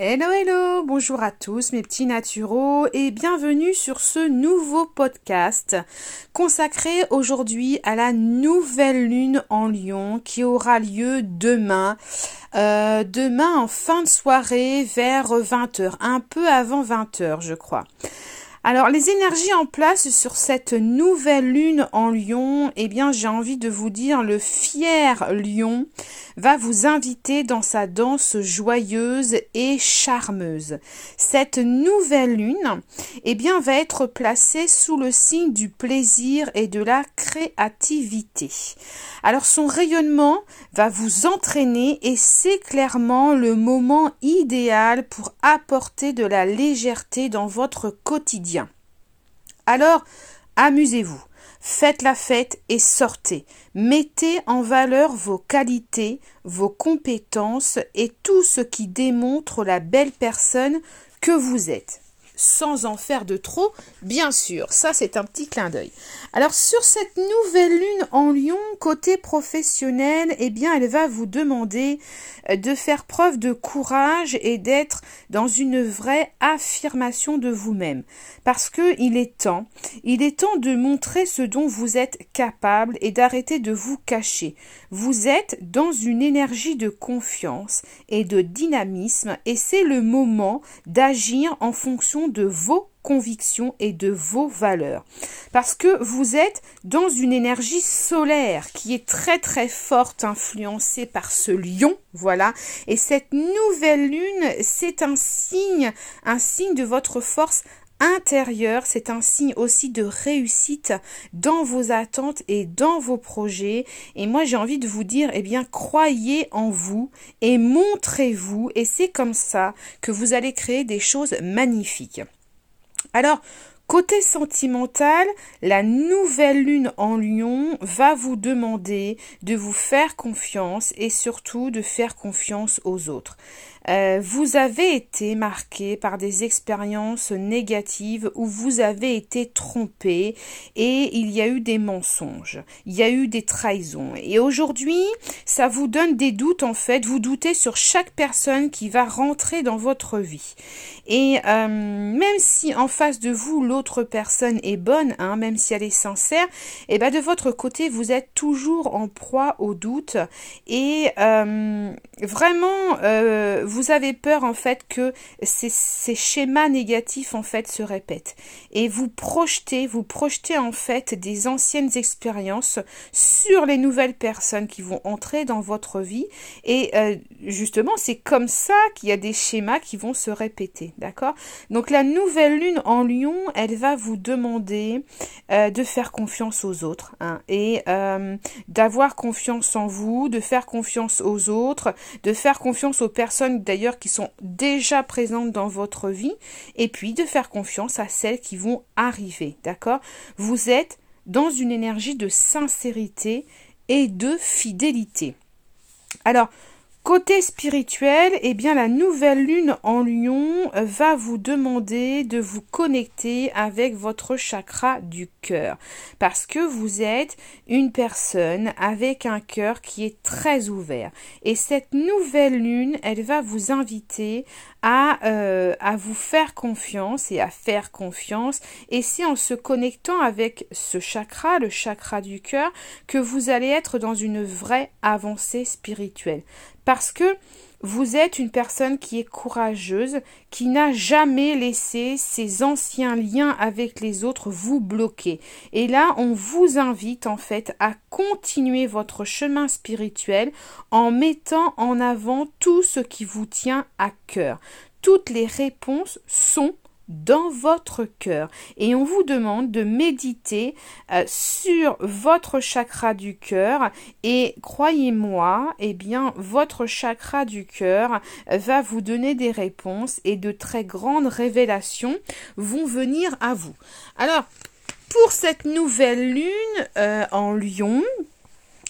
Hello hello, bonjour à tous mes petits naturaux et bienvenue sur ce nouveau podcast consacré aujourd'hui à la nouvelle lune en Lion qui aura lieu demain. Euh, demain en fin de soirée vers 20h, un peu avant 20h je crois. Alors les énergies en place sur cette nouvelle lune en lion, eh bien j'ai envie de vous dire le fier lion va vous inviter dans sa danse joyeuse et charmeuse. Cette nouvelle lune, eh bien va être placée sous le signe du plaisir et de la créativité. Alors son rayonnement va vous entraîner et c'est clairement le moment idéal pour apporter de la légèreté dans votre quotidien. Alors, amusez-vous, faites la fête et sortez. Mettez en valeur vos qualités, vos compétences et tout ce qui démontre la belle personne que vous êtes sans en faire de trop, bien sûr. Ça, c'est un petit clin d'œil. Alors, sur cette nouvelle lune en lion, côté professionnel, eh bien, elle va vous demander euh, de faire preuve de courage et d'être dans une vraie affirmation de vous-même. Parce que il est temps, il est temps de montrer ce dont vous êtes capable et d'arrêter de vous cacher. Vous êtes dans une énergie de confiance et de dynamisme et c'est le moment d'agir en fonction de vos convictions et de vos valeurs. Parce que vous êtes dans une énergie solaire qui est très très forte, influencée par ce lion, voilà. Et cette nouvelle lune, c'est un signe, un signe de votre force intérieure, c'est un signe aussi de réussite dans vos attentes et dans vos projets. Et moi, j'ai envie de vous dire, eh bien, croyez en vous et montrez-vous. Et c'est comme ça que vous allez créer des choses magnifiques. Alors, Côté sentimental, la nouvelle lune en lion va vous demander de vous faire confiance et surtout de faire confiance aux autres. Euh, vous avez été marqué par des expériences négatives où vous avez été trompé et il y a eu des mensonges, il y a eu des trahisons. Et aujourd'hui, ça vous donne des doutes en fait, vous doutez sur chaque personne qui va rentrer dans votre vie. Et euh, même si en face de vous l'autre personne est bonne, hein, même si elle est sincère, et eh ben de votre côté vous êtes toujours en proie au doute et euh, vraiment vous vous avez peur en fait que ces, schémas négatifs en fait se répètent. Et vous projetez, vous projetez en fait des anciennes expériences sur les nouvelles personnes qui vont entrer dans votre vie. Et euh, justement c'est comme ça qu'il y a des schémas qui vont se répéter, d'accord? Donc la nouvelle lune en Lion, elle va vous demander euh, de faire confiance aux autres hein, et euh, d'avoir confiance en vous, de faire confiance aux autres, de faire confiance aux personnes d'ailleurs qui sont déjà présentes dans votre vie, et puis de faire confiance à celles qui vont arriver, d'accord? Vous êtes dans une énergie de sincérité et de fidélité. Alors, Côté spirituel, eh bien la nouvelle lune en lion va vous demander de vous connecter avec votre chakra du cœur. Parce que vous êtes une personne avec un cœur qui est très ouvert. Et cette nouvelle lune, elle va vous inviter à, euh, à vous faire confiance et à faire confiance. Et c'est en se connectant avec ce chakra, le chakra du cœur, que vous allez être dans une vraie avancée spirituelle parce que vous êtes une personne qui est courageuse, qui n'a jamais laissé ses anciens liens avec les autres vous bloquer. Et là, on vous invite en fait à continuer votre chemin spirituel en mettant en avant tout ce qui vous tient à cœur. Toutes les réponses sont dans votre cœur. Et on vous demande de méditer euh, sur votre chakra du cœur. Et croyez-moi eh bien votre chakra du cœur va vous donner des réponses et de très grandes révélations vont venir à vous. Alors pour cette nouvelle lune euh, en lion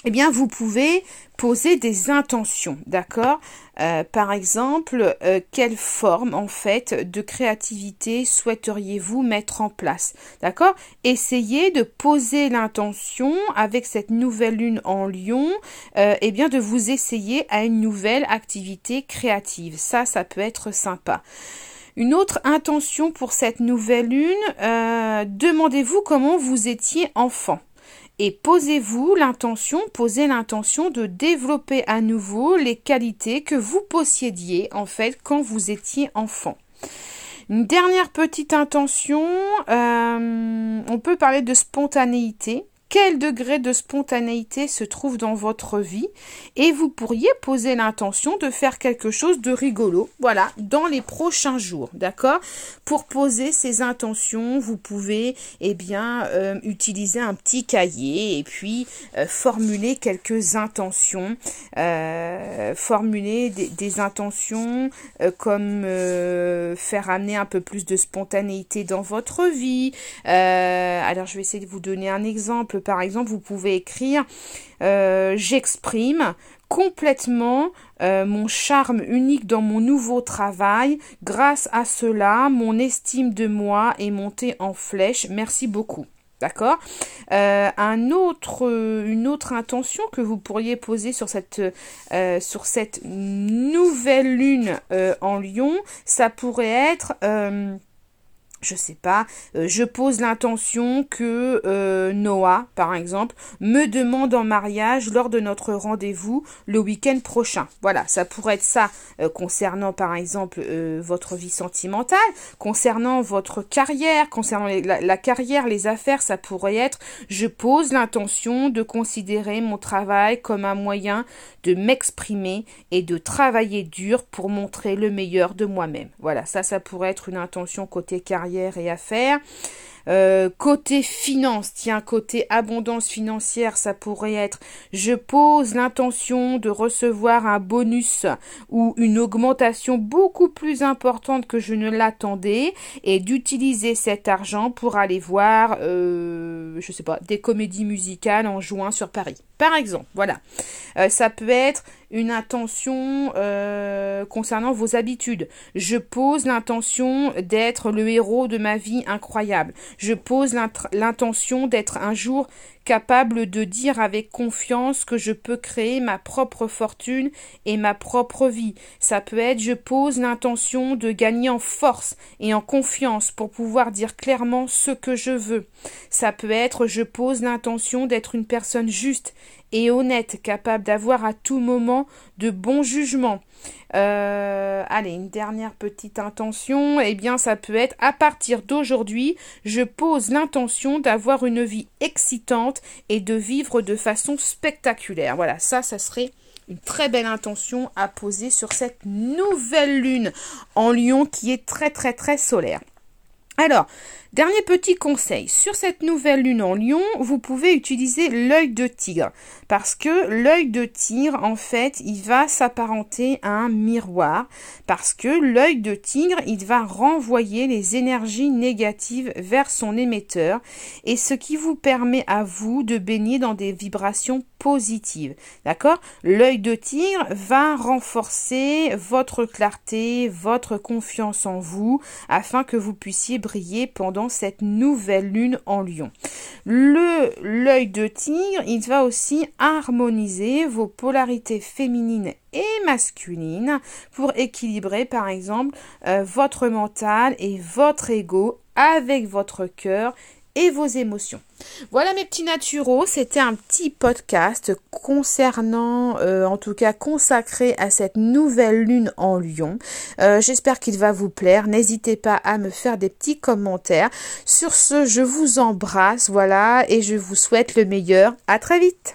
eh bien vous pouvez poser des intentions, d'accord euh, Par exemple, euh, quelle forme en fait de créativité souhaiteriez-vous mettre en place, d'accord Essayez de poser l'intention avec cette nouvelle lune en Lion, euh, eh bien de vous essayer à une nouvelle activité créative. Ça, ça peut être sympa. Une autre intention pour cette nouvelle lune, demandez-vous comment vous étiez enfant et posez-vous l'intention, posez l'intention de développer à nouveau les qualités que vous possédiez en fait quand vous étiez enfant. Une dernière petite intention, euh, on peut parler de spontanéité quel degré de spontanéité se trouve dans votre vie et vous pourriez poser l'intention de faire quelque chose de rigolo, voilà, dans les prochains jours, d'accord? Pour poser ces intentions, vous pouvez, eh bien, euh, utiliser un petit cahier et puis euh, formuler quelques intentions, euh, formuler des, des intentions comme faire amener un peu plus de spontanéité dans votre vie. alors, je vais essayer de vous donner un exemple par exemple, vous pouvez écrire euh, J'exprime complètement euh, mon charme unique dans mon nouveau travail. Grâce à cela, mon estime de moi est montée en flèche. Merci beaucoup. D'accord? Euh, un autre, Une autre intention que vous pourriez poser sur cette, sur cette nouvelle lune en lion, ça pourrait être je sais pas, euh, je pose l'intention que euh, Noah, par exemple, me demande en mariage lors de notre rendez-vous le week-end prochain. Voilà, ça pourrait être ça euh, concernant, par exemple, votre vie sentimentale, concernant votre carrière, concernant la, la, carrière, les affaires, ça pourrait être je pose l'intention de considérer mon travail comme un moyen de m'exprimer et de travailler dur pour montrer le meilleur de moi-même. Voilà, ça, ça pourrait être une intention côté carrière et affaires. Euh, côté finance, tiens, côté abondance financière, ça pourrait être je pose l'intention de recevoir un bonus ou une augmentation beaucoup plus importante que je ne l'attendais et d'utiliser cet argent pour aller voir, euh, je sais pas, des comédies musicales en juin sur Paris. Par exemple, voilà. Euh, ça peut être une intention euh, concernant vos habitudes. Je pose l'intention d'être le héros de ma vie incroyable. Je pose l'intention d'être un jour capable de dire avec confiance que je peux créer ma propre fortune et ma propre vie. Ça peut être je pose l'intention de gagner en force et en confiance pour pouvoir dire clairement ce que je veux. Ça peut être je pose l'intention d'être une personne juste et honnête, capable d'avoir à tout moment de bons jugements. Euh, allez, une dernière petite intention, eh bien ça peut être à partir d'aujourd'hui, je pose l'intention d'avoir une vie excitante et de vivre de façon spectaculaire. Voilà, ça, ça serait une très belle intention à poser sur cette nouvelle lune en lion qui est très très très solaire. Alors, Dernier petit conseil, sur cette nouvelle lune en lion, vous pouvez utiliser l'œil de tigre. Parce que l'œil de tigre, en fait, il va s'apparenter à un miroir. Parce que l'œil de tigre, il va renvoyer les énergies négatives vers son émetteur. Et ce qui vous permet à vous de baigner dans des vibrations positives. D'accord? L'œil de tigre va renforcer votre clarté, votre confiance en vous afin que vous puissiez briller pendant cette nouvelle lune en lion. Le l'œil de tigre, il va aussi harmoniser vos polarités féminines et masculines pour équilibrer par exemple euh, votre mental et votre ego avec votre cœur vos émotions. Voilà mes petits naturaux, c'était un petit podcast concernant, euh, en tout cas consacré à cette nouvelle lune en lion. Euh, j'espère qu'il va vous plaire. N'hésitez pas à me faire des petits commentaires. Sur ce, je vous embrasse, voilà, et je vous souhaite le meilleur. À très vite.